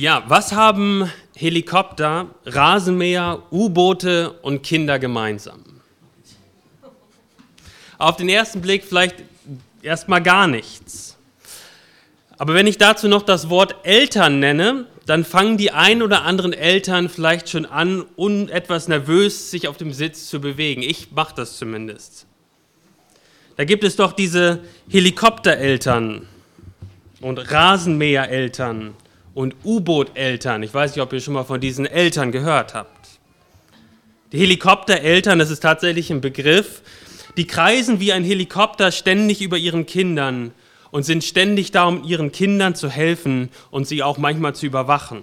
Ja, was haben Helikopter, Rasenmäher, U-Boote und Kinder gemeinsam? Auf den ersten Blick vielleicht erstmal gar nichts. Aber wenn ich dazu noch das Wort Eltern nenne, dann fangen die ein oder anderen Eltern vielleicht schon an, un etwas nervös sich auf dem Sitz zu bewegen. Ich mache das zumindest. Da gibt es doch diese Helikoptereltern und Rasenmähereltern und U-Boot-Eltern. Ich weiß nicht, ob ihr schon mal von diesen Eltern gehört habt. Die Helikoptereltern, das ist tatsächlich ein Begriff, die kreisen wie ein Helikopter ständig über ihren Kindern und sind ständig da, um ihren Kindern zu helfen und sie auch manchmal zu überwachen.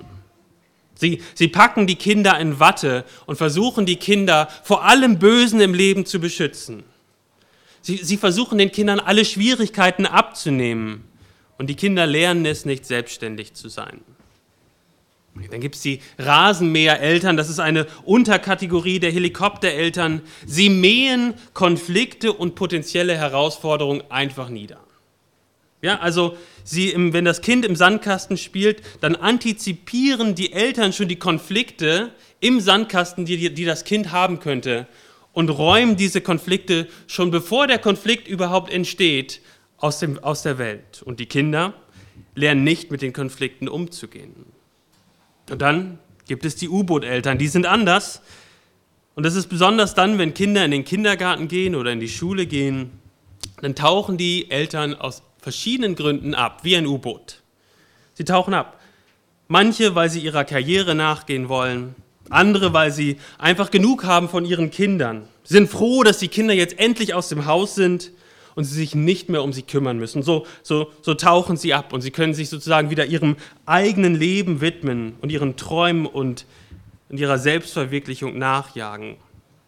Sie, sie packen die Kinder in Watte und versuchen die Kinder vor allem Bösen im Leben zu beschützen. Sie, sie versuchen den Kindern alle Schwierigkeiten abzunehmen und die Kinder lernen es nicht, selbstständig zu sein. Dann gibt es die Rasenmähereltern, das ist eine Unterkategorie der Helikoptereltern. Sie mähen Konflikte und potenzielle Herausforderungen einfach nieder. Ja, also sie, wenn das Kind im Sandkasten spielt, dann antizipieren die Eltern schon die Konflikte im Sandkasten, die, die das Kind haben könnte und räumen diese Konflikte schon bevor der Konflikt überhaupt entsteht aus, dem, aus der Welt. Und die Kinder lernen nicht mit den Konflikten umzugehen. Und dann gibt es die U-Boot-Eltern, die sind anders. Und das ist besonders dann, wenn Kinder in den Kindergarten gehen oder in die Schule gehen, dann tauchen die Eltern aus verschiedenen Gründen ab, wie ein U-Boot. Sie tauchen ab. Manche, weil sie ihrer Karriere nachgehen wollen, andere, weil sie einfach genug haben von ihren Kindern. Sie sind froh, dass die Kinder jetzt endlich aus dem Haus sind und sie sich nicht mehr um sie kümmern müssen. So, so, so tauchen sie ab und sie können sich sozusagen wieder ihrem eigenen Leben widmen und ihren Träumen und, und ihrer Selbstverwirklichung nachjagen.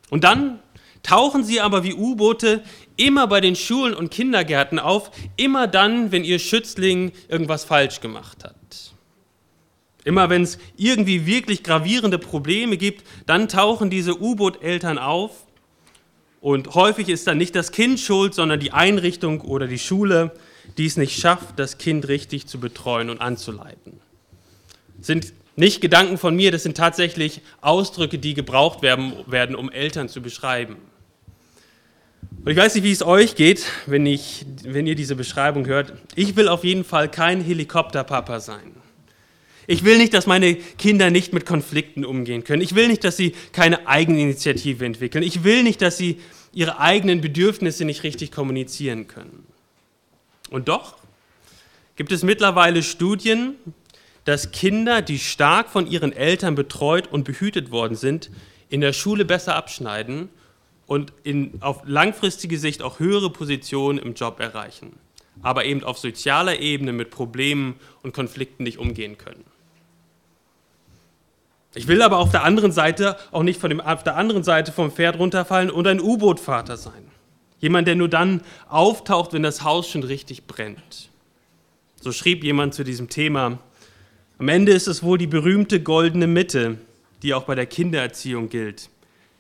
Und dann tauchen sie aber wie U-Boote immer bei den Schulen und Kindergärten auf, immer dann, wenn ihr Schützling irgendwas falsch gemacht hat. Immer wenn es irgendwie wirklich gravierende Probleme gibt, dann tauchen diese U-Boot-Eltern auf und häufig ist dann nicht das Kind schuld, sondern die Einrichtung oder die Schule, die es nicht schafft, das Kind richtig zu betreuen und anzuleiten. Das sind nicht Gedanken von mir, das sind tatsächlich Ausdrücke, die gebraucht werden, werden um Eltern zu beschreiben. Und ich weiß nicht, wie es euch geht, wenn, ich, wenn ihr diese Beschreibung hört. Ich will auf jeden Fall kein Helikopterpapa sein. Ich will nicht, dass meine Kinder nicht mit Konflikten umgehen können. Ich will nicht, dass sie keine Eigeninitiative entwickeln. Ich will nicht, dass sie ihre eigenen Bedürfnisse nicht richtig kommunizieren können. Und doch gibt es mittlerweile Studien, dass Kinder, die stark von ihren Eltern betreut und behütet worden sind, in der Schule besser abschneiden und in, auf langfristige Sicht auch höhere Positionen im Job erreichen, aber eben auf sozialer Ebene mit Problemen und Konflikten nicht umgehen können. Ich will aber auf der anderen Seite auch nicht von dem, auf der anderen Seite vom Pferd runterfallen und ein U-Boot-Vater sein. Jemand, der nur dann auftaucht, wenn das Haus schon richtig brennt. So schrieb jemand zu diesem Thema. Am Ende ist es wohl die berühmte goldene Mitte, die auch bei der Kindererziehung gilt.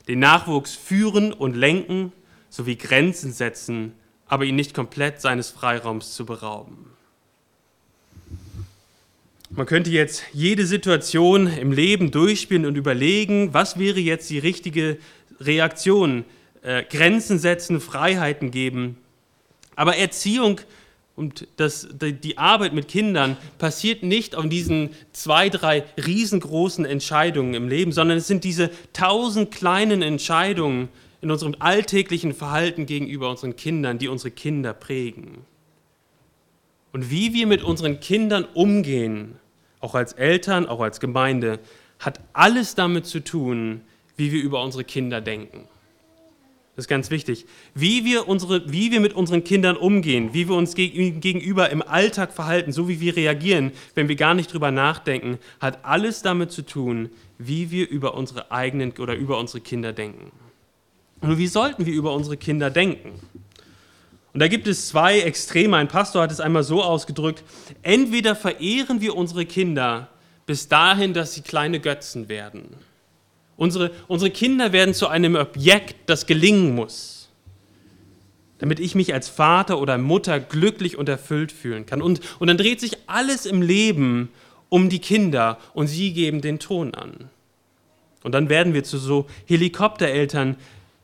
Den Nachwuchs führen und lenken sowie Grenzen setzen, aber ihn nicht komplett seines Freiraums zu berauben. Man könnte jetzt jede Situation im Leben durchspielen und überlegen, was wäre jetzt die richtige Reaktion. Äh, Grenzen setzen, Freiheiten geben. Aber Erziehung und das, die Arbeit mit Kindern passiert nicht auf diesen zwei, drei riesengroßen Entscheidungen im Leben, sondern es sind diese tausend kleinen Entscheidungen in unserem alltäglichen Verhalten gegenüber unseren Kindern, die unsere Kinder prägen. Und wie wir mit unseren Kindern umgehen, auch als Eltern, auch als Gemeinde, hat alles damit zu tun, wie wir über unsere Kinder denken. Das ist ganz wichtig. Wie wir, unsere, wie wir mit unseren Kindern umgehen, wie wir uns gegenüber im Alltag verhalten, so wie wir reagieren, wenn wir gar nicht drüber nachdenken, hat alles damit zu tun, wie wir über unsere eigenen oder über unsere Kinder denken. Und wie sollten wir über unsere Kinder denken? Und da gibt es zwei Extreme. Ein Pastor hat es einmal so ausgedrückt, entweder verehren wir unsere Kinder bis dahin, dass sie kleine Götzen werden. Unsere, unsere Kinder werden zu einem Objekt, das gelingen muss, damit ich mich als Vater oder Mutter glücklich und erfüllt fühlen kann. Und, und dann dreht sich alles im Leben um die Kinder und sie geben den Ton an. Und dann werden wir zu so Helikoptereltern,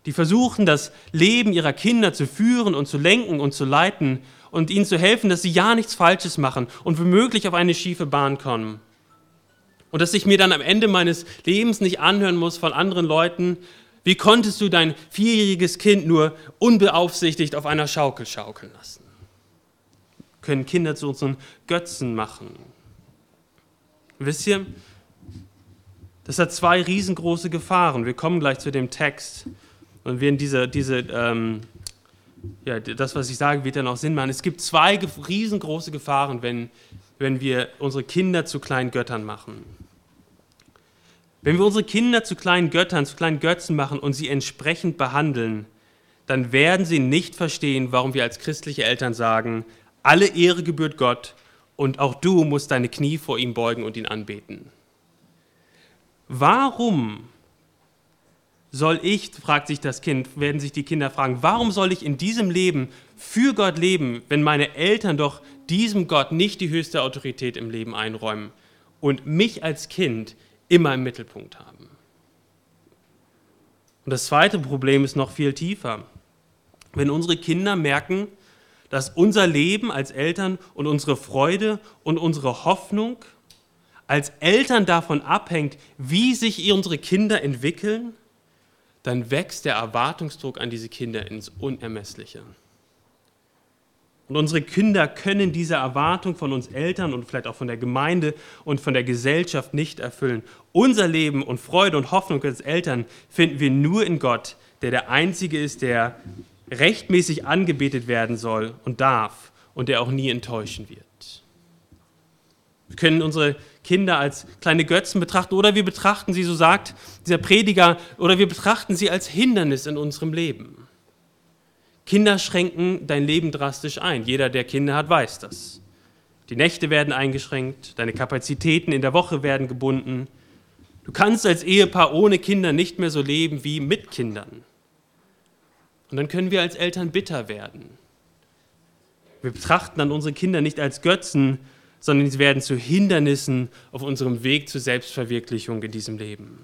die versuchen, das Leben ihrer Kinder zu führen und zu lenken und zu leiten und ihnen zu helfen, dass sie ja nichts Falsches machen und womöglich auf eine schiefe Bahn kommen. Und dass ich mir dann am Ende meines Lebens nicht anhören muss von anderen Leuten, wie konntest du dein vierjähriges Kind nur unbeaufsichtigt auf einer Schaukel schaukeln lassen? Können Kinder zu unseren Götzen machen. Wisst ihr, das hat zwei riesengroße Gefahren. Wir kommen gleich zu dem Text und werden diese, diese ähm, ja, das, was ich sage, wird dann auch Sinn machen. Es gibt zwei riesengroße Gefahren, wenn, wenn wir unsere Kinder zu kleinen Göttern machen. Wenn wir unsere Kinder zu kleinen Göttern, zu kleinen Götzen machen und sie entsprechend behandeln, dann werden sie nicht verstehen, warum wir als christliche Eltern sagen, alle Ehre gebührt Gott und auch du musst deine Knie vor ihm beugen und ihn anbeten. Warum soll ich, fragt sich das Kind, werden sich die Kinder fragen, warum soll ich in diesem Leben für Gott leben, wenn meine Eltern doch diesem Gott nicht die höchste Autorität im Leben einräumen und mich als Kind immer im Mittelpunkt haben? Und das zweite Problem ist noch viel tiefer. Wenn unsere Kinder merken, dass unser Leben als Eltern und unsere Freude und unsere Hoffnung als Eltern davon abhängt, wie sich unsere Kinder entwickeln, dann wächst der Erwartungsdruck an diese Kinder ins Unermessliche. Und unsere Kinder können diese Erwartung von uns Eltern und vielleicht auch von der Gemeinde und von der Gesellschaft nicht erfüllen. Unser Leben und Freude und Hoffnung als Eltern finden wir nur in Gott, der der Einzige ist, der rechtmäßig angebetet werden soll und darf und der auch nie enttäuschen wird. Wir können unsere Kinder als kleine Götzen betrachten oder wir betrachten sie, so sagt dieser Prediger, oder wir betrachten sie als Hindernis in unserem Leben. Kinder schränken dein Leben drastisch ein. Jeder, der Kinder hat, weiß das. Die Nächte werden eingeschränkt, deine Kapazitäten in der Woche werden gebunden. Du kannst als Ehepaar ohne Kinder nicht mehr so leben wie mit Kindern. Und dann können wir als Eltern bitter werden. Wir betrachten dann unsere Kinder nicht als Götzen, sondern sie werden zu Hindernissen auf unserem Weg zur Selbstverwirklichung in diesem Leben.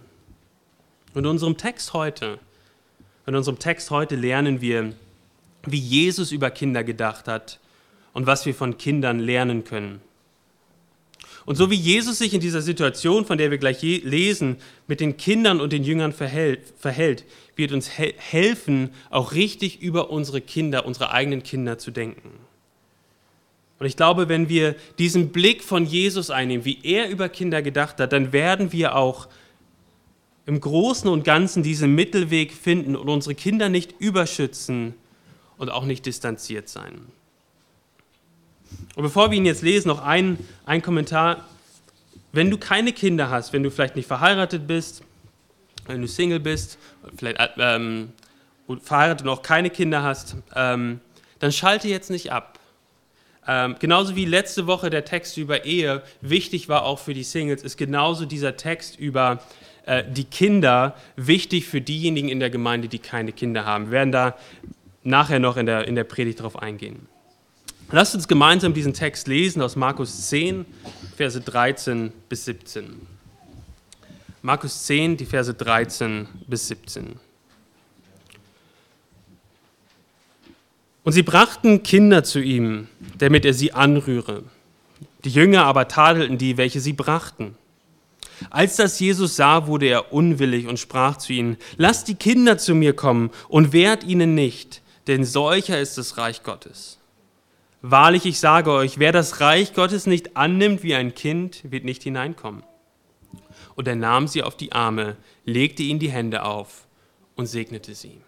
Und in unserem Text heute, in unserem Text heute lernen wir, wie Jesus über Kinder gedacht hat und was wir von Kindern lernen können. Und so wie Jesus sich in dieser Situation, von der wir gleich lesen, mit den Kindern und den Jüngern verhält, verhält wird uns he helfen, auch richtig über unsere Kinder, unsere eigenen Kinder zu denken. Und ich glaube, wenn wir diesen Blick von Jesus einnehmen, wie er über Kinder gedacht hat, dann werden wir auch im Großen und Ganzen diesen Mittelweg finden und unsere Kinder nicht überschützen und auch nicht distanziert sein. Und bevor wir ihn jetzt lesen, noch ein, ein Kommentar. Wenn du keine Kinder hast, wenn du vielleicht nicht verheiratet bist, wenn du Single bist, vielleicht ähm, verheiratet und auch keine Kinder hast, ähm, dann schalte jetzt nicht ab. Ähm, genauso wie letzte Woche der Text über Ehe wichtig war auch für die Singles, ist genauso dieser Text über äh, die Kinder wichtig für diejenigen in der Gemeinde, die keine Kinder haben. Wir werden da nachher noch in der, in der Predigt darauf eingehen. Lasst uns gemeinsam diesen Text lesen aus Markus 10, Verse 13 bis 17. Markus 10, die Verse 13 bis 17. Und sie brachten Kinder zu ihm, damit er sie anrühre. Die Jünger aber tadelten die, welche sie brachten. Als das Jesus sah, wurde er unwillig und sprach zu ihnen, lasst die Kinder zu mir kommen und wehrt ihnen nicht, denn solcher ist das Reich Gottes. Wahrlich, ich sage euch, wer das Reich Gottes nicht annimmt wie ein Kind, wird nicht hineinkommen. Und er nahm sie auf die Arme, legte ihnen die Hände auf und segnete sie.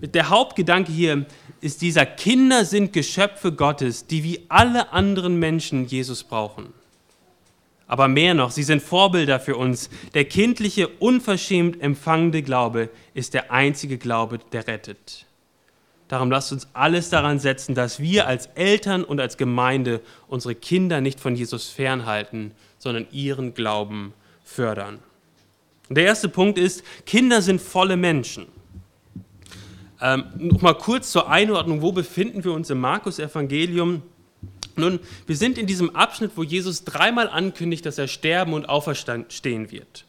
Der Hauptgedanke hier ist dieser, Kinder sind Geschöpfe Gottes, die wie alle anderen Menschen Jesus brauchen. Aber mehr noch, sie sind Vorbilder für uns. Der kindliche, unverschämt empfangende Glaube ist der einzige Glaube, der rettet. Darum lasst uns alles daran setzen, dass wir als Eltern und als Gemeinde unsere Kinder nicht von Jesus fernhalten, sondern ihren Glauben fördern. Der erste Punkt ist, Kinder sind volle Menschen. Ähm, noch mal kurz zur Einordnung, wo befinden wir uns im Markus-Evangelium? Nun, wir sind in diesem Abschnitt, wo Jesus dreimal ankündigt, dass er sterben und auferstehen wird.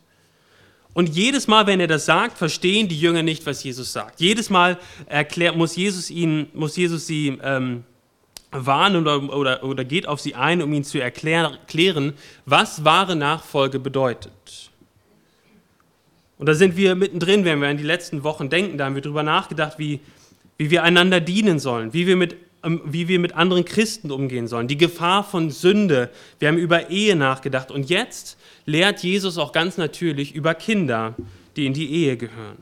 Und jedes Mal, wenn er das sagt, verstehen die Jünger nicht, was Jesus sagt. Jedes Mal erklärt, muss, Jesus ihnen, muss Jesus sie ähm, warnen oder, oder, oder geht auf sie ein, um ihnen zu erklären, was wahre Nachfolge bedeutet. Und da sind wir mittendrin, wenn wir an die letzten Wochen denken, da haben wir darüber nachgedacht, wie, wie wir einander dienen sollen, wie wir mit ähm, wie wir mit anderen Christen umgehen sollen, die Gefahr von Sünde. Wir haben über Ehe nachgedacht und jetzt lehrt Jesus auch ganz natürlich über Kinder, die in die Ehe gehören.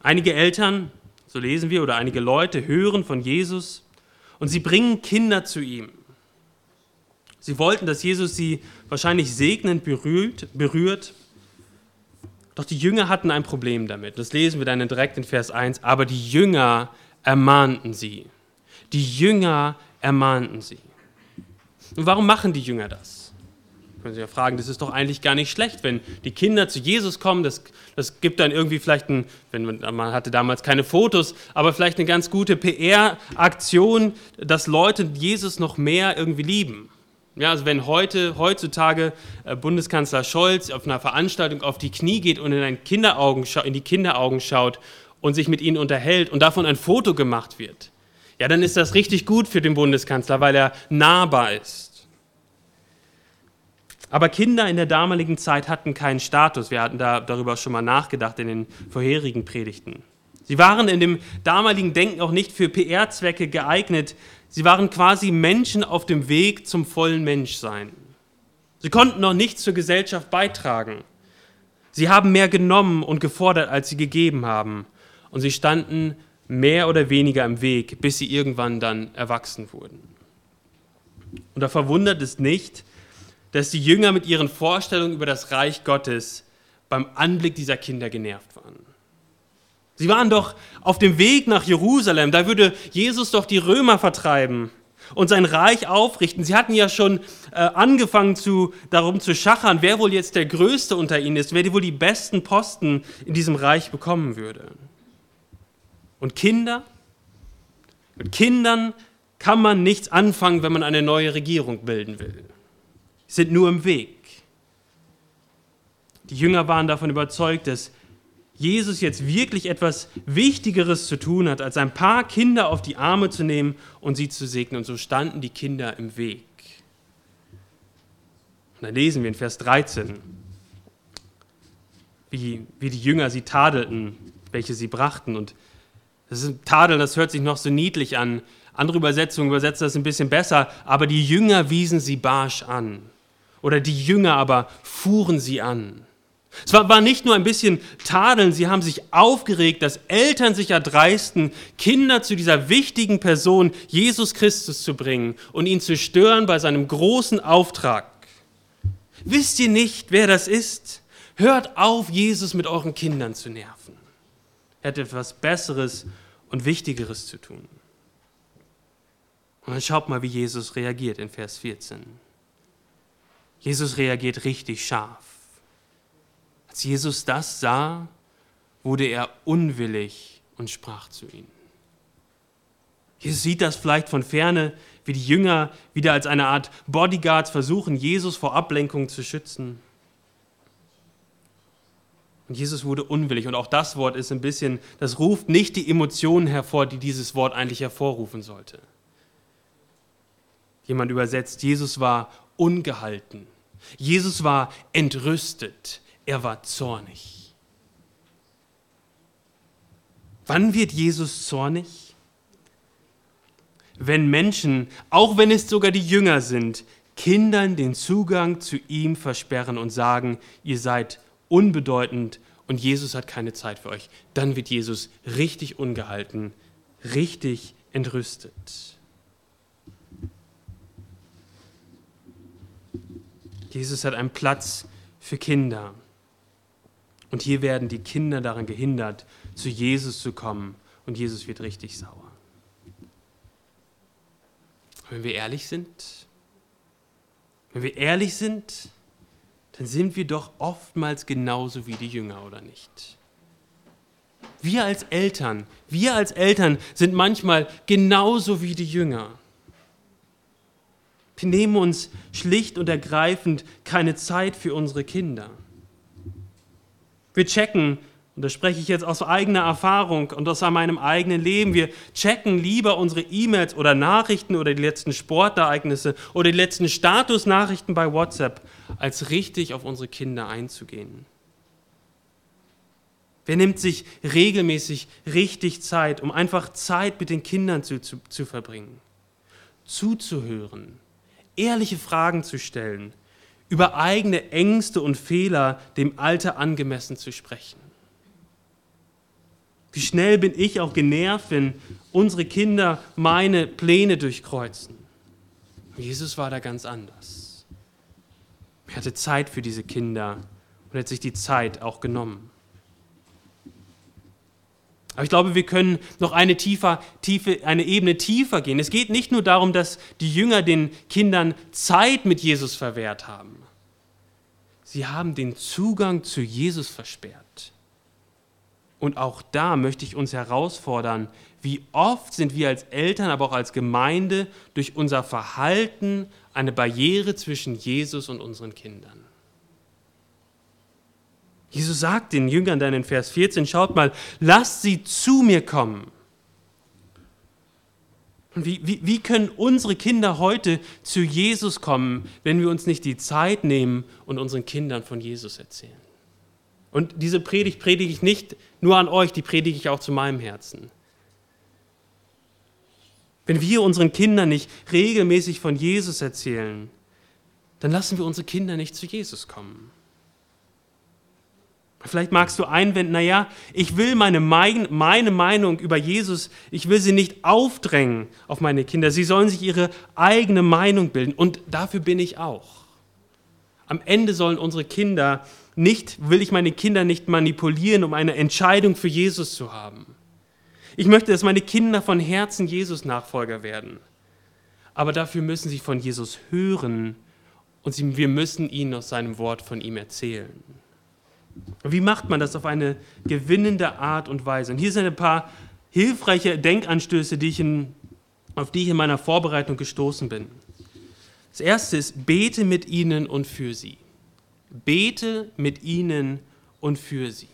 Einige Eltern, so lesen wir, oder einige Leute hören von Jesus und sie bringen Kinder zu ihm. Sie wollten, dass Jesus sie wahrscheinlich segnend berührt, berührt. Doch die Jünger hatten ein Problem damit. Das lesen wir dann direkt in Vers 1. Aber die Jünger ermahnten sie. Die Jünger ermahnten sie. Und warum machen die Jünger das? Können Sie ja fragen, das ist doch eigentlich gar nicht schlecht, wenn die Kinder zu Jesus kommen. Das, das gibt dann irgendwie vielleicht ein, wenn man, man hatte damals keine Fotos, aber vielleicht eine ganz gute PR-Aktion, dass Leute Jesus noch mehr irgendwie lieben. Ja, also wenn heute, heutzutage äh, Bundeskanzler Scholz auf einer Veranstaltung auf die Knie geht und in, Kinderaugen, in die Kinderaugen schaut und sich mit ihnen unterhält und davon ein Foto gemacht wird, ja, dann ist das richtig gut für den Bundeskanzler, weil er nahbar ist. Aber Kinder in der damaligen Zeit hatten keinen Status. Wir hatten da darüber schon mal nachgedacht in den vorherigen Predigten. Sie waren in dem damaligen Denken auch nicht für PR-Zwecke geeignet. Sie waren quasi Menschen auf dem Weg zum vollen Menschsein. Sie konnten noch nichts zur Gesellschaft beitragen. Sie haben mehr genommen und gefordert, als sie gegeben haben und sie standen mehr oder weniger im Weg, bis sie irgendwann dann erwachsen wurden. Und da verwundert es nicht, dass die Jünger mit ihren Vorstellungen über das Reich Gottes beim Anblick dieser Kinder genervt waren. Sie waren doch auf dem Weg nach Jerusalem, da würde Jesus doch die Römer vertreiben und sein Reich aufrichten. Sie hatten ja schon äh, angefangen zu, darum zu schachern, wer wohl jetzt der Größte unter ihnen ist, wer wohl die besten Posten in diesem Reich bekommen würde. Und Kinder? Mit Kindern kann man nichts anfangen, wenn man eine neue Regierung bilden will. Sie sind nur im Weg. Die Jünger waren davon überzeugt, dass Jesus jetzt wirklich etwas Wichtigeres zu tun hat, als ein paar Kinder auf die Arme zu nehmen und sie zu segnen. Und so standen die Kinder im Weg. Und dann lesen wir in Vers 13, wie, wie die Jünger sie tadelten, welche sie brachten. Und das ist Tadel, das hört sich noch so niedlich an. Andere Übersetzungen übersetzen das ein bisschen besser. Aber die Jünger wiesen sie barsch an. Oder die Jünger aber fuhren sie an. Es war, war nicht nur ein bisschen Tadeln, sie haben sich aufgeregt, dass Eltern sich erdreisten, Kinder zu dieser wichtigen Person Jesus Christus zu bringen und ihn zu stören bei seinem großen Auftrag. Wisst ihr nicht, wer das ist? Hört auf, Jesus mit euren Kindern zu nerven. Er hat etwas Besseres und Wichtigeres zu tun. Und dann schaut mal, wie Jesus reagiert in Vers 14. Jesus reagiert richtig scharf. Als Jesus das sah, wurde er unwillig und sprach zu ihnen. Jesus sieht das vielleicht von ferne, wie die Jünger wieder als eine Art Bodyguards versuchen, Jesus vor Ablenkung zu schützen. Und Jesus wurde unwillig. Und auch das Wort ist ein bisschen, das ruft nicht die Emotionen hervor, die dieses Wort eigentlich hervorrufen sollte. Jemand übersetzt, Jesus war ungehalten. Jesus war entrüstet. Er war zornig. Wann wird Jesus zornig? Wenn Menschen, auch wenn es sogar die Jünger sind, Kindern den Zugang zu ihm versperren und sagen, ihr seid unbedeutend und Jesus hat keine Zeit für euch, dann wird Jesus richtig ungehalten, richtig entrüstet. Jesus hat einen Platz für Kinder. Und hier werden die Kinder daran gehindert, zu Jesus zu kommen. Und Jesus wird richtig sauer. Wenn wir ehrlich sind, wenn wir ehrlich sind, dann sind wir doch oftmals genauso wie die Jünger, oder nicht? Wir als Eltern, wir als Eltern sind manchmal genauso wie die Jünger. Wir nehmen uns schlicht und ergreifend keine Zeit für unsere Kinder. Wir checken, und das spreche ich jetzt aus eigener Erfahrung und aus meinem eigenen Leben, wir checken lieber unsere E-Mails oder Nachrichten oder die letzten Sportereignisse oder die letzten Statusnachrichten bei WhatsApp, als richtig auf unsere Kinder einzugehen. Wer nimmt sich regelmäßig richtig Zeit, um einfach Zeit mit den Kindern zu, zu, zu verbringen? Zuzuhören, ehrliche Fragen zu stellen, über eigene Ängste und Fehler dem Alter angemessen zu sprechen. Wie schnell bin ich auch genervt, wenn unsere Kinder meine Pläne durchkreuzen. Jesus war da ganz anders. Er hatte Zeit für diese Kinder und hat sich die Zeit auch genommen. Aber ich glaube, wir können noch eine, tiefer, tiefe, eine Ebene tiefer gehen. Es geht nicht nur darum, dass die Jünger den Kindern Zeit mit Jesus verwehrt haben. Sie haben den Zugang zu Jesus versperrt. Und auch da möchte ich uns herausfordern, wie oft sind wir als Eltern, aber auch als Gemeinde durch unser Verhalten eine Barriere zwischen Jesus und unseren Kindern. Jesus sagt den Jüngern dann in Vers 14, schaut mal, lasst sie zu mir kommen. Und wie, wie, wie können unsere Kinder heute zu Jesus kommen, wenn wir uns nicht die Zeit nehmen und unseren Kindern von Jesus erzählen? Und diese Predigt predige ich nicht nur an euch, die predige ich auch zu meinem Herzen. Wenn wir unseren Kindern nicht regelmäßig von Jesus erzählen, dann lassen wir unsere Kinder nicht zu Jesus kommen. Vielleicht magst du einwenden, naja, ich will meine, meine Meinung über Jesus, ich will sie nicht aufdrängen auf meine Kinder. Sie sollen sich ihre eigene Meinung bilden und dafür bin ich auch. Am Ende sollen unsere Kinder nicht, will ich meine Kinder nicht manipulieren, um eine Entscheidung für Jesus zu haben. Ich möchte, dass meine Kinder von Herzen Jesus Nachfolger werden. Aber dafür müssen sie von Jesus hören und wir müssen ihnen aus seinem Wort von ihm erzählen. Wie macht man das auf eine gewinnende Art und Weise? Und hier sind ein paar hilfreiche Denkanstöße, die in, auf die ich in meiner Vorbereitung gestoßen bin. Das erste ist, bete mit ihnen und für sie. Bete mit ihnen und für sie.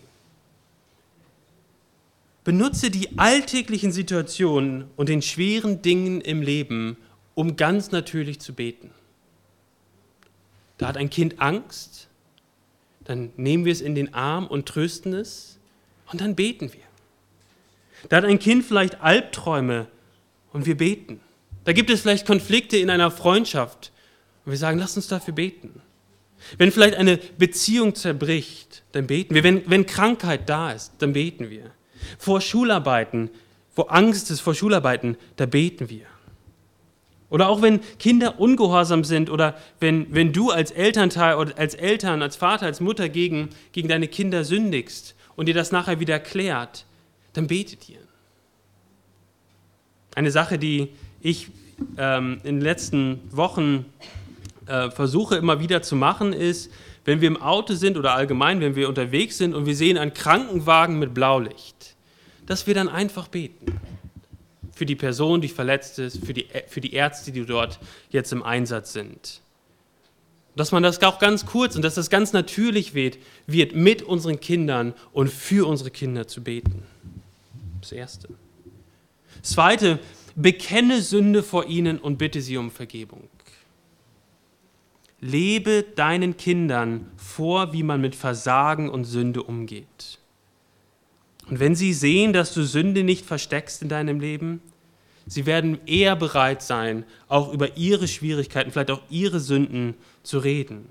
Benutze die alltäglichen Situationen und den schweren Dingen im Leben, um ganz natürlich zu beten. Da hat ein Kind Angst, dann nehmen wir es in den Arm und trösten es und dann beten wir. Da hat ein Kind vielleicht Albträume und wir beten. Da gibt es vielleicht Konflikte in einer Freundschaft und wir sagen, lass uns dafür beten. Wenn vielleicht eine Beziehung zerbricht, dann beten wir. Wenn, wenn Krankheit da ist, dann beten wir. Vor Schularbeiten, wo Angst ist vor Schularbeiten, da beten wir. Oder auch wenn Kinder ungehorsam sind oder wenn, wenn du als Elternteil oder als Eltern, als Vater, als Mutter gegen, gegen deine Kinder sündigst und dir das nachher wieder klärt, dann betet ihr. Eine Sache, die ich ähm, in den letzten Wochen äh, versuche immer wieder zu machen, ist, wenn wir im Auto sind oder allgemein, wenn wir unterwegs sind und wir sehen einen Krankenwagen mit Blaulicht, dass wir dann einfach beten für die Person, die verletzt ist, für die, für die Ärzte, die dort jetzt im Einsatz sind. Dass man das auch ganz kurz und dass das ganz natürlich wird, wird mit unseren Kindern und für unsere Kinder zu beten. Das Erste. Das Zweite, bekenne Sünde vor ihnen und bitte sie um Vergebung. Lebe deinen Kindern vor, wie man mit Versagen und Sünde umgeht. Und wenn sie sehen, dass du Sünde nicht versteckst in deinem Leben, sie werden eher bereit sein, auch über ihre Schwierigkeiten, vielleicht auch ihre Sünden zu reden.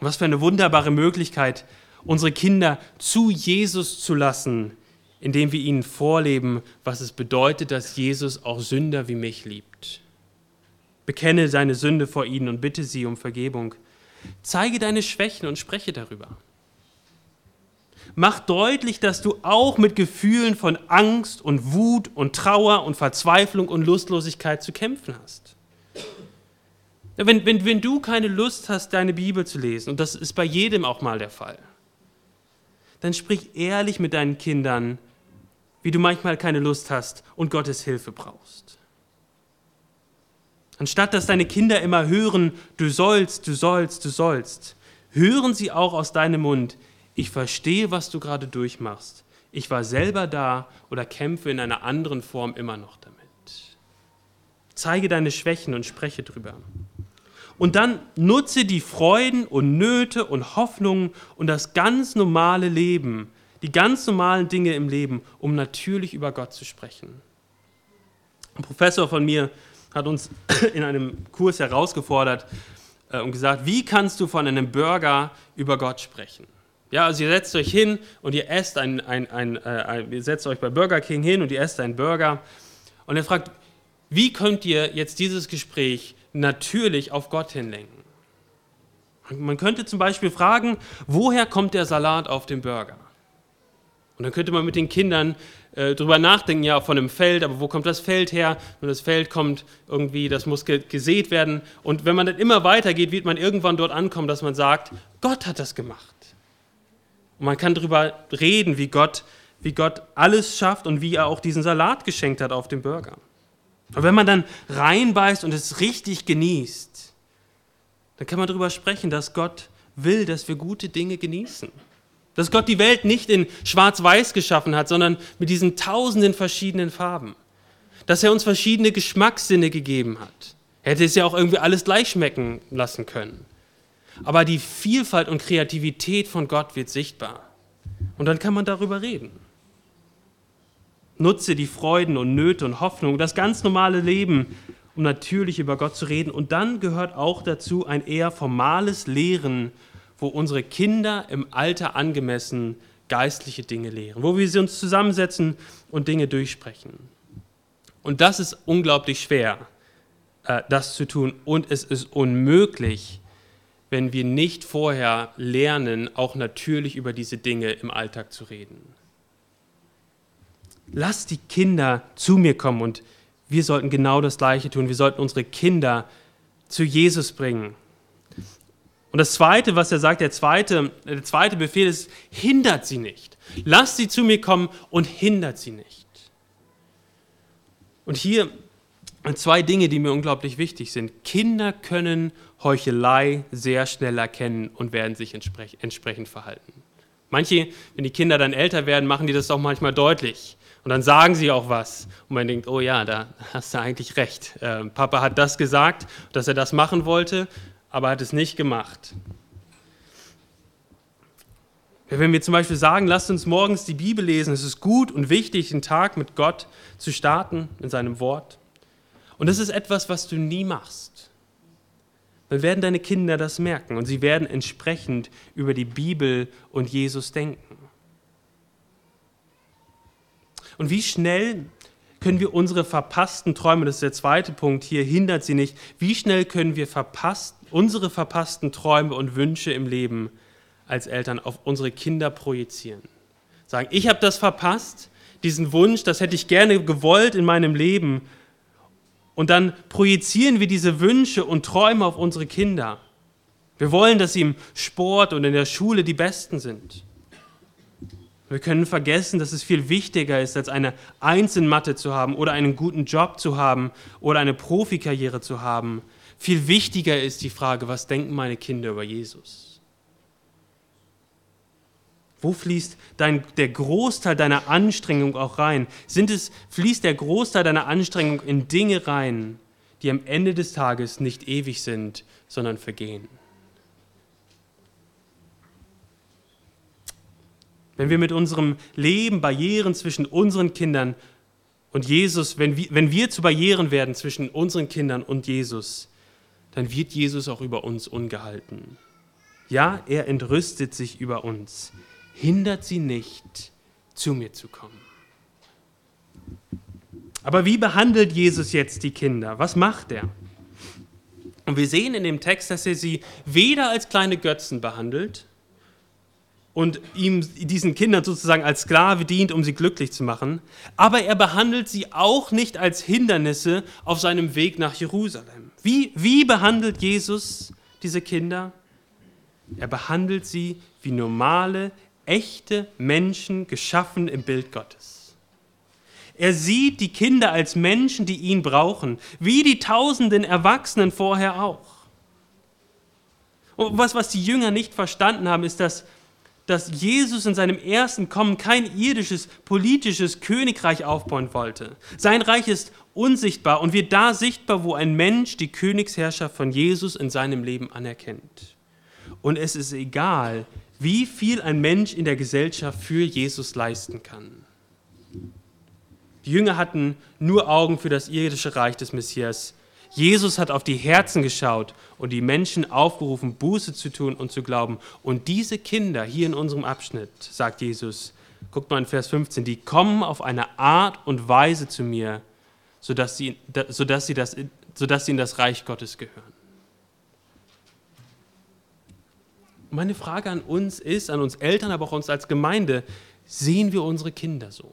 Was für eine wunderbare Möglichkeit, unsere Kinder zu Jesus zu lassen, indem wir ihnen vorleben, was es bedeutet, dass Jesus auch Sünder wie mich liebt. Bekenne seine Sünde vor ihnen und bitte sie um Vergebung. Zeige deine Schwächen und spreche darüber. Mach deutlich, dass du auch mit Gefühlen von Angst und Wut und Trauer und Verzweiflung und Lustlosigkeit zu kämpfen hast. Wenn, wenn, wenn du keine Lust hast, deine Bibel zu lesen, und das ist bei jedem auch mal der Fall, dann sprich ehrlich mit deinen Kindern, wie du manchmal keine Lust hast und Gottes Hilfe brauchst. Anstatt dass deine Kinder immer hören, du sollst, du sollst, du sollst, hören sie auch aus deinem Mund, ich verstehe, was du gerade durchmachst. Ich war selber da oder kämpfe in einer anderen Form immer noch damit. Zeige deine Schwächen und spreche drüber. Und dann nutze die Freuden und Nöte und Hoffnungen und das ganz normale Leben, die ganz normalen Dinge im Leben, um natürlich über Gott zu sprechen. Ein Professor von mir hat uns in einem Kurs herausgefordert äh, und gesagt, wie kannst du von einem Burger über Gott sprechen? Ja, also ihr setzt euch hin und ihr esst ein, ein, ein, äh, ein, ihr setzt euch bei Burger King hin und ihr esst einen Burger und er fragt, wie könnt ihr jetzt dieses Gespräch natürlich auf Gott hinlenken? Man könnte zum Beispiel fragen, woher kommt der Salat auf dem Burger? Und dann könnte man mit den Kindern äh, drüber nachdenken, ja, von einem Feld, aber wo kommt das Feld her? Und das Feld kommt irgendwie, das muss ge gesät werden. Und wenn man dann immer weitergeht, wird man irgendwann dort ankommen, dass man sagt, Gott hat das gemacht. Und man kann darüber reden, wie Gott, wie Gott alles schafft und wie er auch diesen Salat geschenkt hat auf dem Burger. Und wenn man dann reinbeißt und es richtig genießt, dann kann man darüber sprechen, dass Gott will, dass wir gute Dinge genießen. Dass Gott die Welt nicht in Schwarz-Weiß geschaffen hat, sondern mit diesen tausenden verschiedenen Farben. Dass er uns verschiedene Geschmackssinne gegeben hat. Er hätte es ja auch irgendwie alles gleich schmecken lassen können. Aber die Vielfalt und Kreativität von Gott wird sichtbar. Und dann kann man darüber reden. Nutze die Freuden und Nöte und Hoffnung, das ganz normale Leben, um natürlich über Gott zu reden. Und dann gehört auch dazu ein eher formales Lehren wo unsere Kinder im Alter angemessen geistliche Dinge lehren, wo wir sie uns zusammensetzen und Dinge durchsprechen. Und das ist unglaublich schwer, äh, das zu tun. Und es ist unmöglich, wenn wir nicht vorher lernen, auch natürlich über diese Dinge im Alltag zu reden. Lass die Kinder zu mir kommen und wir sollten genau das Gleiche tun. Wir sollten unsere Kinder zu Jesus bringen. Und das Zweite, was er sagt, der zweite, der zweite Befehl ist, hindert sie nicht. Lasst sie zu mir kommen und hindert sie nicht. Und hier zwei Dinge, die mir unglaublich wichtig sind. Kinder können Heuchelei sehr schnell erkennen und werden sich entsprechend verhalten. Manche, wenn die Kinder dann älter werden, machen die das auch manchmal deutlich. Und dann sagen sie auch was. Und man denkt, oh ja, da hast du eigentlich recht. Äh, Papa hat das gesagt, dass er das machen wollte aber hat es nicht gemacht. Wenn wir zum Beispiel sagen, lasst uns morgens die Bibel lesen, es ist gut und wichtig, den Tag mit Gott zu starten in seinem Wort. Und das ist etwas, was du nie machst. Dann werden deine Kinder das merken und sie werden entsprechend über die Bibel und Jesus denken. Und wie schnell können wir unsere verpassten Träume, das ist der zweite Punkt hier, hindert sie nicht, wie schnell können wir verpasst, unsere verpassten Träume und Wünsche im Leben als Eltern auf unsere Kinder projizieren. Sagen, ich habe das verpasst, diesen Wunsch, das hätte ich gerne gewollt in meinem Leben. Und dann projizieren wir diese Wünsche und Träume auf unsere Kinder. Wir wollen, dass sie im Sport und in der Schule die Besten sind. Wir können vergessen, dass es viel wichtiger ist, als eine Einzelmatte zu haben oder einen guten Job zu haben oder eine Profikarriere zu haben. Viel wichtiger ist die Frage, was denken meine Kinder über Jesus? Wo fließt dein, der Großteil deiner Anstrengung auch rein? Sind es, fließt der Großteil deiner Anstrengung in Dinge rein, die am Ende des Tages nicht ewig sind, sondern vergehen? Wenn wir mit unserem Leben Barrieren zwischen unseren Kindern und Jesus, wenn wir, wenn wir zu Barrieren werden zwischen unseren Kindern und Jesus, dann wird Jesus auch über uns ungehalten. Ja, er entrüstet sich über uns, hindert sie nicht, zu mir zu kommen. Aber wie behandelt Jesus jetzt die Kinder? Was macht er? Und wir sehen in dem Text, dass er sie weder als kleine Götzen behandelt, und ihm diesen Kindern sozusagen als Sklave dient, um sie glücklich zu machen. Aber er behandelt sie auch nicht als Hindernisse auf seinem Weg nach Jerusalem. Wie, wie behandelt Jesus diese Kinder? Er behandelt sie wie normale, echte Menschen geschaffen im Bild Gottes. Er sieht die Kinder als Menschen, die ihn brauchen, wie die tausenden Erwachsenen vorher auch. Und was, was die Jünger nicht verstanden haben, ist, dass, dass Jesus in seinem ersten Kommen kein irdisches, politisches Königreich aufbauen wollte. Sein Reich ist unsichtbar und wird da sichtbar, wo ein Mensch die Königsherrschaft von Jesus in seinem Leben anerkennt. Und es ist egal, wie viel ein Mensch in der Gesellschaft für Jesus leisten kann. Die Jünger hatten nur Augen für das irdische Reich des Messias. Jesus hat auf die Herzen geschaut und die Menschen aufgerufen, Buße zu tun und zu glauben. Und diese Kinder hier in unserem Abschnitt, sagt Jesus, guckt mal in Vers 15, die kommen auf eine Art und Weise zu mir, sodass sie, sodass sie, das, sodass sie in das Reich Gottes gehören. Meine Frage an uns ist, an uns Eltern, aber auch uns als Gemeinde, sehen wir unsere Kinder so?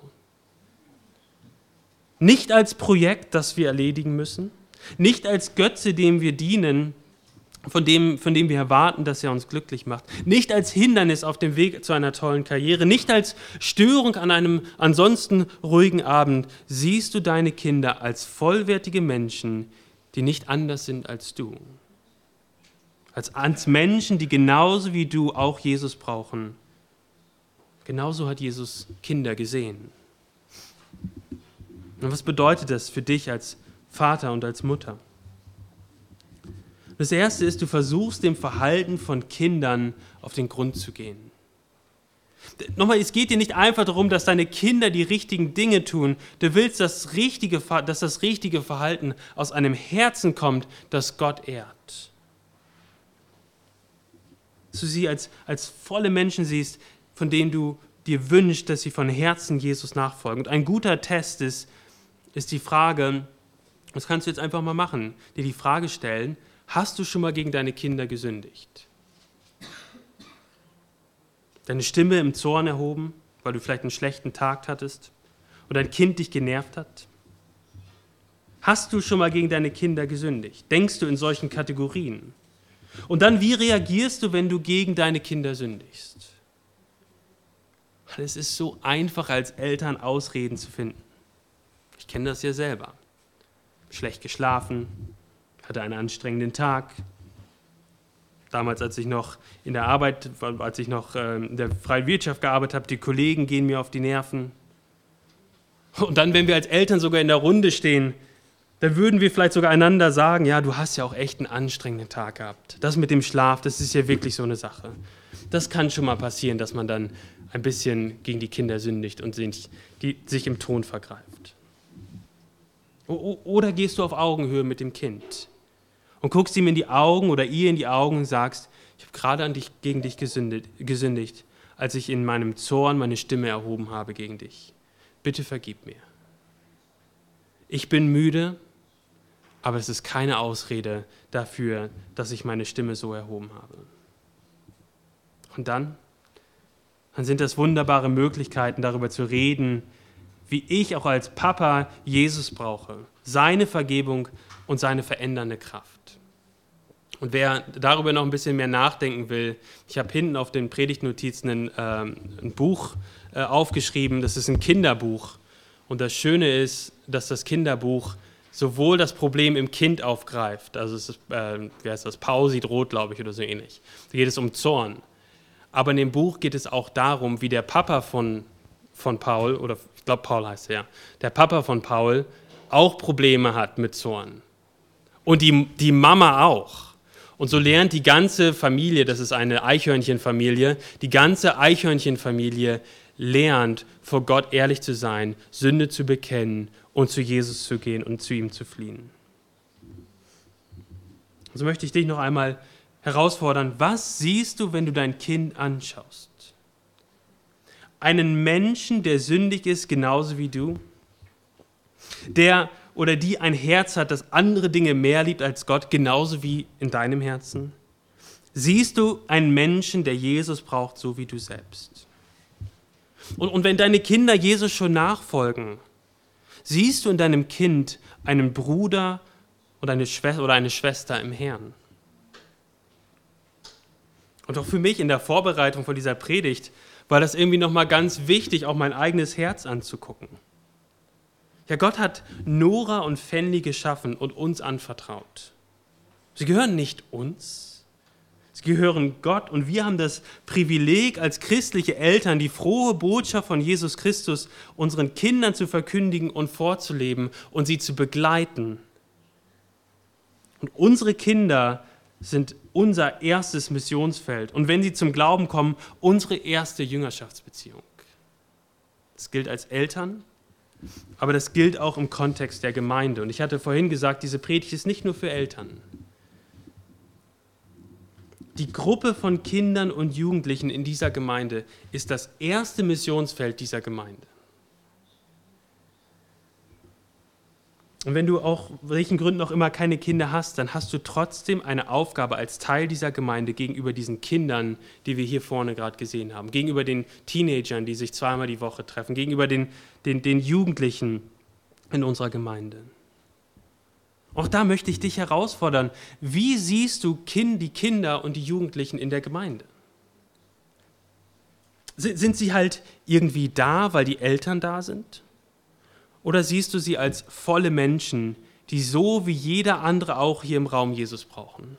Nicht als Projekt, das wir erledigen müssen, nicht als Götze, dem wir dienen, von dem, von dem wir erwarten, dass er uns glücklich macht. Nicht als Hindernis auf dem Weg zu einer tollen Karriere, nicht als Störung an einem ansonsten ruhigen Abend. Siehst du deine Kinder als vollwertige Menschen, die nicht anders sind als du. Als, als Menschen, die genauso wie du auch Jesus brauchen. Genauso hat Jesus Kinder gesehen. Und was bedeutet das für dich als Vater und als Mutter? Das erste ist, du versuchst dem Verhalten von Kindern auf den Grund zu gehen. Nochmal, es geht dir nicht einfach darum, dass deine Kinder die richtigen Dinge tun. Du willst, dass, richtige, dass das richtige Verhalten aus einem Herzen kommt, das Gott ehrt. Dass du sie als, als volle Menschen siehst, von denen du dir wünschst, dass sie von Herzen Jesus nachfolgen. Und ein guter Test ist, ist die Frage, das kannst du jetzt einfach mal machen, dir die Frage stellen, Hast du schon mal gegen deine Kinder gesündigt? Deine Stimme im Zorn erhoben, weil du vielleicht einen schlechten Tag hattest oder ein Kind dich genervt hat? Hast du schon mal gegen deine Kinder gesündigt? Denkst du in solchen Kategorien? Und dann, wie reagierst du, wenn du gegen deine Kinder sündigst? Es ist so einfach, als Eltern Ausreden zu finden. Ich kenne das ja selber. Schlecht geschlafen, hatte einen anstrengenden Tag. Damals, als ich noch in der Arbeit, als ich noch ähm, in der freien Wirtschaft gearbeitet habe, die Kollegen gehen mir auf die Nerven. Und dann, wenn wir als Eltern sogar in der Runde stehen, dann würden wir vielleicht sogar einander sagen, ja, du hast ja auch echt einen anstrengenden Tag gehabt. Das mit dem Schlaf, das ist ja wirklich so eine Sache. Das kann schon mal passieren, dass man dann ein bisschen gegen die Kinder sündigt und sich, sich im Ton vergreift. Oder gehst du auf Augenhöhe mit dem Kind? und guckst ihm in die Augen oder ihr in die Augen und sagst, ich habe gerade an dich, gegen dich gesündigt, gesündigt, als ich in meinem Zorn meine Stimme erhoben habe gegen dich. Bitte vergib mir. Ich bin müde, aber es ist keine Ausrede dafür, dass ich meine Stimme so erhoben habe. Und dann, dann sind das wunderbare Möglichkeiten, darüber zu reden, wie ich auch als Papa Jesus brauche, seine Vergebung und seine verändernde Kraft. Und wer darüber noch ein bisschen mehr nachdenken will, ich habe hinten auf den Predigtnotizen ein, ähm, ein Buch äh, aufgeschrieben, das ist ein Kinderbuch. Und das Schöne ist, dass das Kinderbuch sowohl das Problem im Kind aufgreift, also es ist, äh, wie heißt das, Pausi droht, glaube ich, oder so ähnlich. Da geht es um Zorn. Aber in dem Buch geht es auch darum, wie der Papa von, von Paul, oder ich glaube Paul heißt er, der Papa von Paul auch Probleme hat mit Zorn. Und die, die Mama auch. Und so lernt die ganze Familie, das ist eine Eichhörnchenfamilie, die ganze Eichhörnchenfamilie lernt, vor Gott ehrlich zu sein, Sünde zu bekennen und zu Jesus zu gehen und zu ihm zu fliehen. So möchte ich dich noch einmal herausfordern, was siehst du, wenn du dein Kind anschaust? Einen Menschen, der sündig ist, genauso wie du? Der oder die ein Herz hat, das andere Dinge mehr liebt als Gott, genauso wie in deinem Herzen? Siehst du einen Menschen, der Jesus braucht, so wie du selbst? Und, und wenn deine Kinder Jesus schon nachfolgen, siehst du in deinem Kind einen Bruder oder eine Schwester, oder eine Schwester im Herrn? Und auch für mich in der Vorbereitung von dieser Predigt war das irgendwie nochmal ganz wichtig, auch mein eigenes Herz anzugucken. Ja, Gott hat Nora und Fenley geschaffen und uns anvertraut. Sie gehören nicht uns, sie gehören Gott und wir haben das Privileg, als christliche Eltern die frohe Botschaft von Jesus Christus unseren Kindern zu verkündigen und vorzuleben und sie zu begleiten. Und unsere Kinder sind unser erstes Missionsfeld und wenn sie zum Glauben kommen, unsere erste Jüngerschaftsbeziehung. Das gilt als Eltern, aber das gilt auch im Kontext der Gemeinde. Und ich hatte vorhin gesagt, diese Predigt ist nicht nur für Eltern die Gruppe von Kindern und Jugendlichen in dieser Gemeinde ist das erste Missionsfeld dieser Gemeinde. Und wenn du auch welchen Gründen auch immer keine Kinder hast, dann hast du trotzdem eine Aufgabe als Teil dieser Gemeinde gegenüber diesen Kindern, die wir hier vorne gerade gesehen haben, gegenüber den Teenagern, die sich zweimal die Woche treffen, gegenüber den, den, den Jugendlichen in unserer Gemeinde. Auch da möchte ich dich herausfordern. Wie siehst du die Kinder und die Jugendlichen in der Gemeinde? Sind sie halt irgendwie da, weil die Eltern da sind? Oder siehst du sie als volle Menschen, die so wie jeder andere auch hier im Raum Jesus brauchen?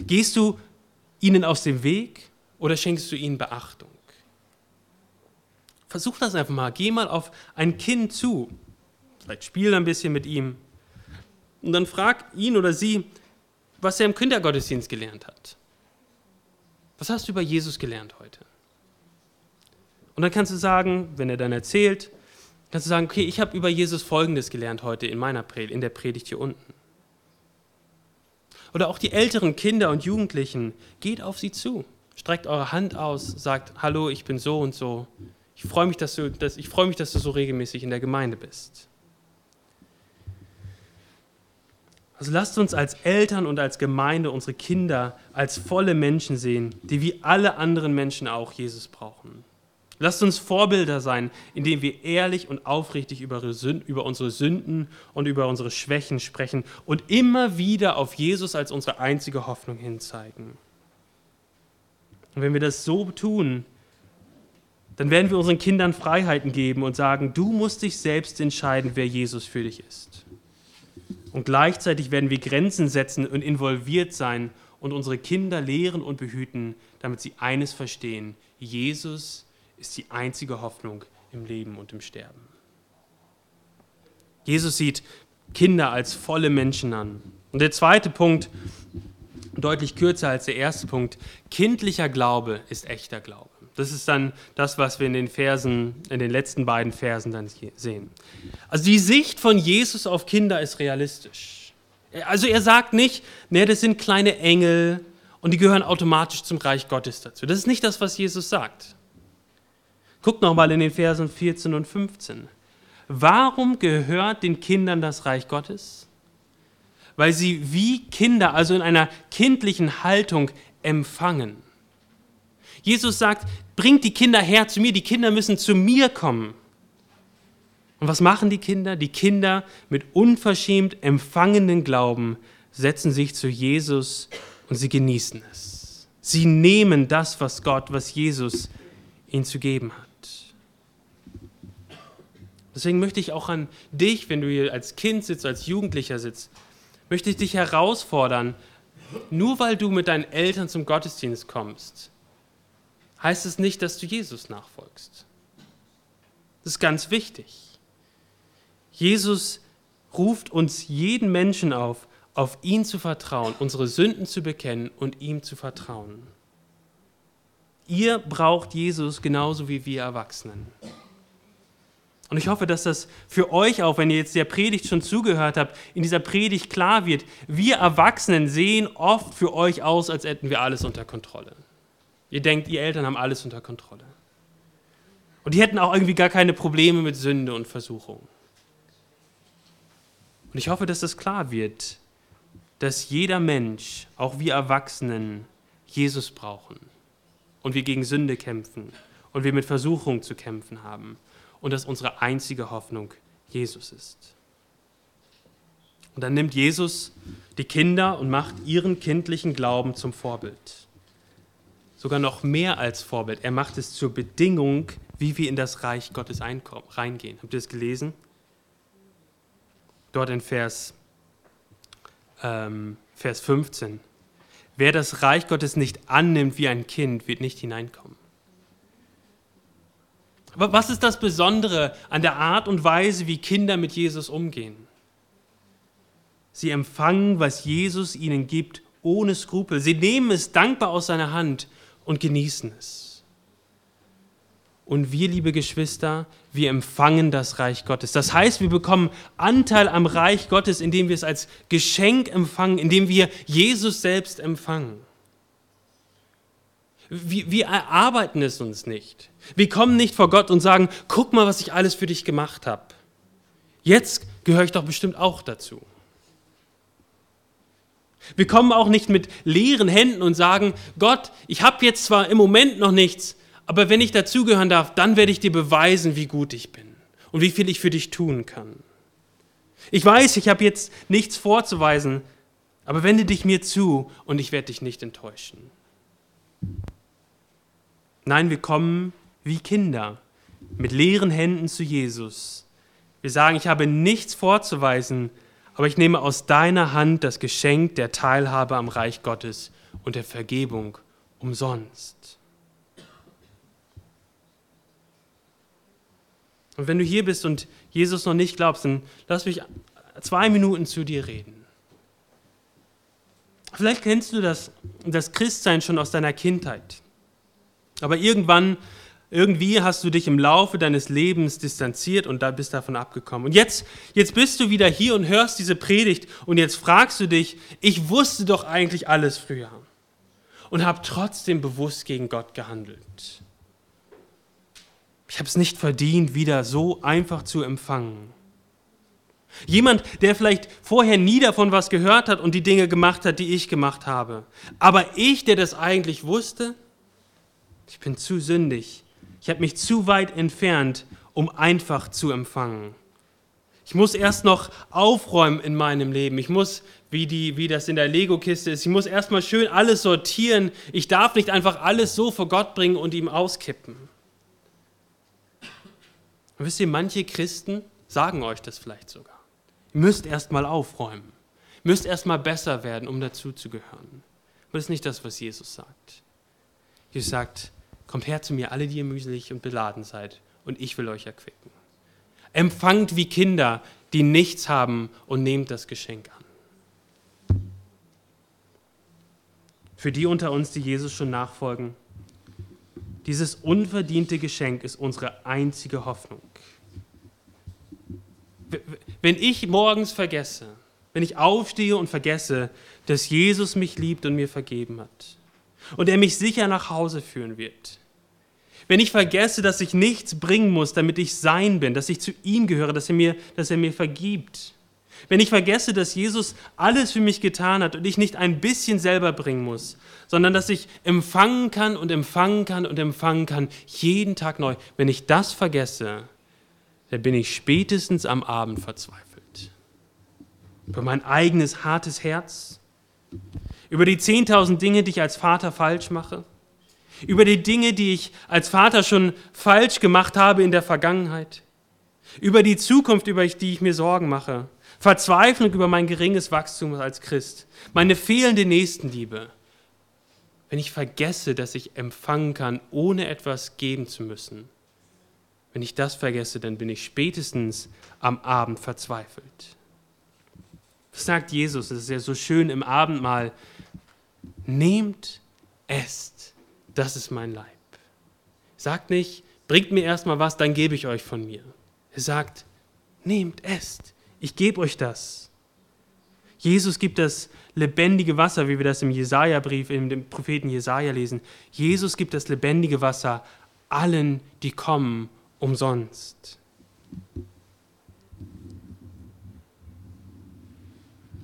Gehst du ihnen aus dem Weg oder schenkst du ihnen Beachtung? Versuch das einfach mal. Geh mal auf ein Kind zu. Vielleicht spiel ein bisschen mit ihm und dann frag ihn oder sie, was er im Kindergottesdienst gelernt hat. Was hast du über Jesus gelernt heute? Und dann kannst du sagen, wenn er dann erzählt, kannst du sagen, okay, ich habe über Jesus Folgendes gelernt heute in meiner Predigt, in der Predigt hier unten. Oder auch die älteren Kinder und Jugendlichen, geht auf sie zu, streckt eure Hand aus, sagt, hallo, ich bin so und so. Ich freue mich, dass du, dass, ich freue mich, dass du so regelmäßig in der Gemeinde bist. Also lasst uns als Eltern und als Gemeinde unsere Kinder als volle Menschen sehen, die wie alle anderen Menschen auch Jesus brauchen. Lasst uns Vorbilder sein, indem wir ehrlich und aufrichtig über unsere Sünden und über unsere Schwächen sprechen und immer wieder auf Jesus als unsere einzige Hoffnung hinzeigen. Und wenn wir das so tun, dann werden wir unseren Kindern Freiheiten geben und sagen, du musst dich selbst entscheiden, wer Jesus für dich ist. Und gleichzeitig werden wir Grenzen setzen und involviert sein und unsere Kinder lehren und behüten, damit sie eines verstehen. Jesus ist die einzige Hoffnung im Leben und im Sterben. Jesus sieht Kinder als volle Menschen an. Und der zweite Punkt, deutlich kürzer als der erste Punkt, kindlicher Glaube ist echter Glaube. Das ist dann das, was wir in den Versen, in den letzten beiden Versen dann sehen. Also die Sicht von Jesus auf Kinder ist realistisch. Also er sagt nicht, ne, das sind kleine Engel und die gehören automatisch zum Reich Gottes dazu. Das ist nicht das, was Jesus sagt. Guckt nochmal in den Versen 14 und 15. Warum gehört den Kindern das Reich Gottes? Weil sie wie Kinder, also in einer kindlichen Haltung empfangen. Jesus sagt, bringt die Kinder her zu mir, die Kinder müssen zu mir kommen. Und was machen die Kinder? Die Kinder mit unverschämt empfangenen Glauben setzen sich zu Jesus und sie genießen es. Sie nehmen das, was Gott, was Jesus ihnen zu geben hat. Deswegen möchte ich auch an dich, wenn du hier als Kind sitzt, als Jugendlicher sitzt, möchte ich dich herausfordern, nur weil du mit deinen Eltern zum Gottesdienst kommst, heißt es nicht, dass du Jesus nachfolgst. Das ist ganz wichtig. Jesus ruft uns jeden Menschen auf, auf ihn zu vertrauen, unsere Sünden zu bekennen und ihm zu vertrauen. Ihr braucht Jesus genauso wie wir Erwachsenen. Und ich hoffe, dass das für euch auch, wenn ihr jetzt der Predigt schon zugehört habt, in dieser Predigt klar wird. Wir Erwachsenen sehen oft für euch aus, als hätten wir alles unter Kontrolle. Ihr denkt, ihr Eltern haben alles unter Kontrolle. Und die hätten auch irgendwie gar keine Probleme mit Sünde und Versuchung. Und ich hoffe, dass das klar wird, dass jeder Mensch, auch wir Erwachsenen, Jesus brauchen und wir gegen Sünde kämpfen und wir mit Versuchung zu kämpfen haben und dass unsere einzige Hoffnung Jesus ist. Und dann nimmt Jesus die Kinder und macht ihren kindlichen Glauben zum Vorbild. Sogar noch mehr als Vorbild. Er macht es zur Bedingung, wie wir in das Reich Gottes reingehen. Habt ihr das gelesen? Dort in Vers, ähm, Vers 15. Wer das Reich Gottes nicht annimmt wie ein Kind, wird nicht hineinkommen. Aber was ist das Besondere an der Art und Weise, wie Kinder mit Jesus umgehen? Sie empfangen, was Jesus ihnen gibt, ohne Skrupel. Sie nehmen es dankbar aus seiner Hand und genießen es. Und wir, liebe Geschwister, wir empfangen das Reich Gottes. Das heißt, wir bekommen Anteil am Reich Gottes, indem wir es als Geschenk empfangen, indem wir Jesus selbst empfangen. Wir, wir erarbeiten es uns nicht. Wir kommen nicht vor Gott und sagen, guck mal, was ich alles für dich gemacht habe. Jetzt gehöre ich doch bestimmt auch dazu. Wir kommen auch nicht mit leeren Händen und sagen, Gott, ich habe jetzt zwar im Moment noch nichts, aber wenn ich dazugehören darf, dann werde ich dir beweisen, wie gut ich bin und wie viel ich für dich tun kann. Ich weiß, ich habe jetzt nichts vorzuweisen, aber wende dich mir zu und ich werde dich nicht enttäuschen. Nein, wir kommen wie Kinder mit leeren Händen zu Jesus. Wir sagen, ich habe nichts vorzuweisen, aber ich nehme aus deiner Hand das Geschenk der Teilhabe am Reich Gottes und der Vergebung umsonst. Und wenn du hier bist und Jesus noch nicht glaubst, dann lass mich zwei Minuten zu dir reden. Vielleicht kennst du das, das Christsein schon aus deiner Kindheit. Aber irgendwann irgendwie hast du dich im Laufe deines Lebens distanziert und da bist davon abgekommen. Und jetzt, jetzt bist du wieder hier und hörst diese Predigt und jetzt fragst du dich, ich wusste doch eigentlich alles früher und habe trotzdem bewusst gegen Gott gehandelt. Ich habe es nicht verdient, wieder so einfach zu empfangen. Jemand, der vielleicht vorher nie davon was gehört hat und die Dinge gemacht hat, die ich gemacht habe. Aber ich, der das eigentlich wusste, ich bin zu sündig, ich habe mich zu weit entfernt, um einfach zu empfangen. Ich muss erst noch aufräumen in meinem Leben. Ich muss, wie, die, wie das in der Lego-Kiste ist, ich muss erst mal schön alles sortieren. Ich darf nicht einfach alles so vor Gott bringen und ihm auskippen. Und wisst ihr, manche Christen sagen euch das vielleicht sogar. Ihr müsst erst mal aufräumen. Ihr müsst erst mal besser werden, um dazuzugehören. Aber das ist nicht das, was Jesus sagt. Jesus sagt, Kommt her zu mir, alle, die ihr mühselig und beladen seid, und ich will euch erquicken. Empfangt wie Kinder, die nichts haben, und nehmt das Geschenk an. Für die unter uns, die Jesus schon nachfolgen, dieses unverdiente Geschenk ist unsere einzige Hoffnung. Wenn ich morgens vergesse, wenn ich aufstehe und vergesse, dass Jesus mich liebt und mir vergeben hat und er mich sicher nach Hause führen wird, wenn ich vergesse, dass ich nichts bringen muss, damit ich sein bin, dass ich zu ihm gehöre, dass er mir, dass er mir vergibt. Wenn ich vergesse, dass Jesus alles für mich getan hat und ich nicht ein bisschen selber bringen muss, sondern dass ich empfangen kann und empfangen kann und empfangen kann, jeden Tag neu. Wenn ich das vergesse, dann bin ich spätestens am Abend verzweifelt. Über mein eigenes hartes Herz, über die 10.000 Dinge, die ich als Vater falsch mache, über die Dinge, die ich als Vater schon falsch gemacht habe in der Vergangenheit, über die Zukunft, über die ich mir Sorgen mache, Verzweiflung über mein geringes Wachstum als Christ, meine fehlende Nächstenliebe. Wenn ich vergesse, dass ich empfangen kann, ohne etwas geben zu müssen, wenn ich das vergesse, dann bin ich spätestens am Abend verzweifelt. Das sagt Jesus, das ist ja so schön im Abendmahl. Nehmt, esst das ist mein Leib. Sagt nicht, bringt mir erstmal was, dann gebe ich euch von mir. Er sagt, nehmt, esst, ich gebe euch das. Jesus gibt das lebendige Wasser, wie wir das im Jesaja-Brief, dem Propheten Jesaja lesen. Jesus gibt das lebendige Wasser allen, die kommen, umsonst.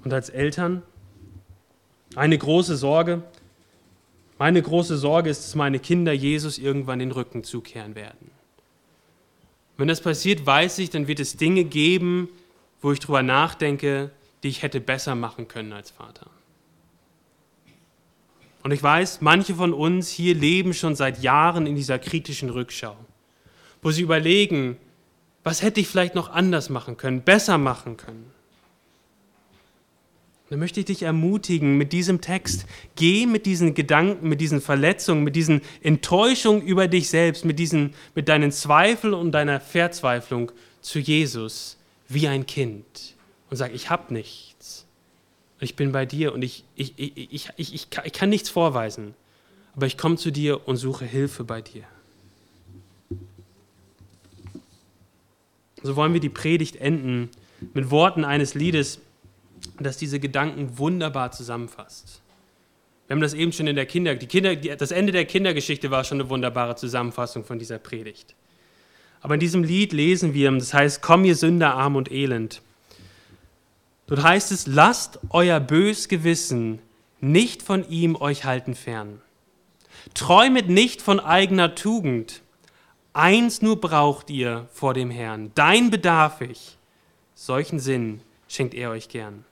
Und als Eltern eine große Sorge, meine große Sorge ist, dass meine Kinder Jesus irgendwann den Rücken zukehren werden. Wenn das passiert, weiß ich, dann wird es Dinge geben, wo ich drüber nachdenke, die ich hätte besser machen können als Vater. Und ich weiß, manche von uns hier leben schon seit Jahren in dieser kritischen Rückschau, wo sie überlegen, was hätte ich vielleicht noch anders machen können, besser machen können. Dann möchte ich dich ermutigen mit diesem Text, geh mit diesen Gedanken, mit diesen Verletzungen, mit diesen Enttäuschungen über dich selbst, mit, diesen, mit deinen Zweifeln und deiner Verzweiflung zu Jesus wie ein Kind und sag, ich habe nichts. Ich bin bei dir und ich, ich, ich, ich, ich, ich, kann, ich kann nichts vorweisen, aber ich komme zu dir und suche Hilfe bei dir. So wollen wir die Predigt enden mit Worten eines Liedes, das diese Gedanken wunderbar zusammenfasst. Wir haben das eben schon in der Kinder, die Kinder, das Ende der Kindergeschichte war schon eine wunderbare Zusammenfassung von dieser Predigt. Aber in diesem Lied lesen wir, das heißt, komm ihr Sünder, arm und elend. Dort heißt es, lasst euer bös Gewissen nicht von ihm euch halten fern. Träumet nicht von eigener Tugend. Eins nur braucht ihr vor dem Herrn. Dein bedarf ich. Solchen Sinn schenkt er euch gern.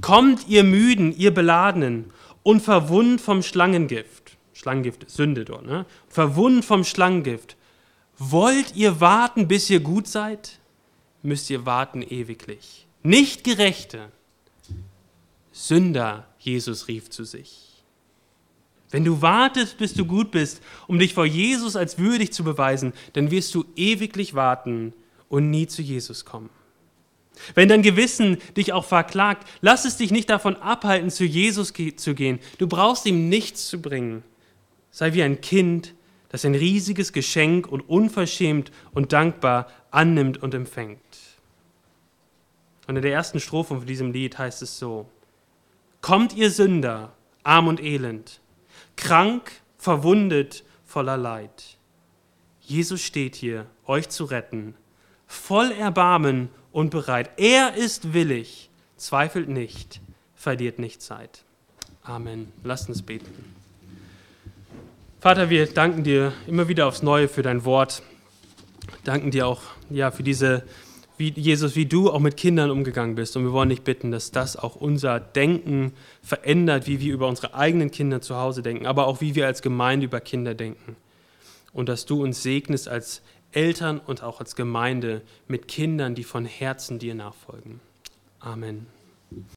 Kommt, ihr Müden, ihr Beladenen, und verwund vom Schlangengift. Schlangengift Sünde dort, ne? Verwund vom Schlangengift. Wollt ihr warten, bis ihr gut seid? Müsst ihr warten ewiglich. Nicht Gerechte, Sünder, Jesus rief zu sich. Wenn du wartest, bis du gut bist, um dich vor Jesus als würdig zu beweisen, dann wirst du ewiglich warten und nie zu Jesus kommen. Wenn dein Gewissen dich auch verklagt, lass es dich nicht davon abhalten, zu Jesus zu gehen. Du brauchst ihm nichts zu bringen. Sei wie ein Kind, das ein riesiges Geschenk und unverschämt und dankbar annimmt und empfängt. Und in der ersten Strophe von diesem Lied heißt es so: Kommt ihr Sünder, arm und elend, krank, verwundet, voller Leid. Jesus steht hier, euch zu retten, voll Erbarmen und bereit. Er ist willig, zweifelt nicht, verliert nicht Zeit. Amen. Lasst uns beten. Vater, wir danken dir immer wieder aufs Neue für dein Wort. Danken dir auch ja, für diese, wie, Jesus, wie du auch mit Kindern umgegangen bist. Und wir wollen dich bitten, dass das auch unser Denken verändert, wie wir über unsere eigenen Kinder zu Hause denken, aber auch wie wir als Gemeinde über Kinder denken. Und dass du uns segnest als Eltern und auch als Gemeinde mit Kindern, die von Herzen dir nachfolgen. Amen.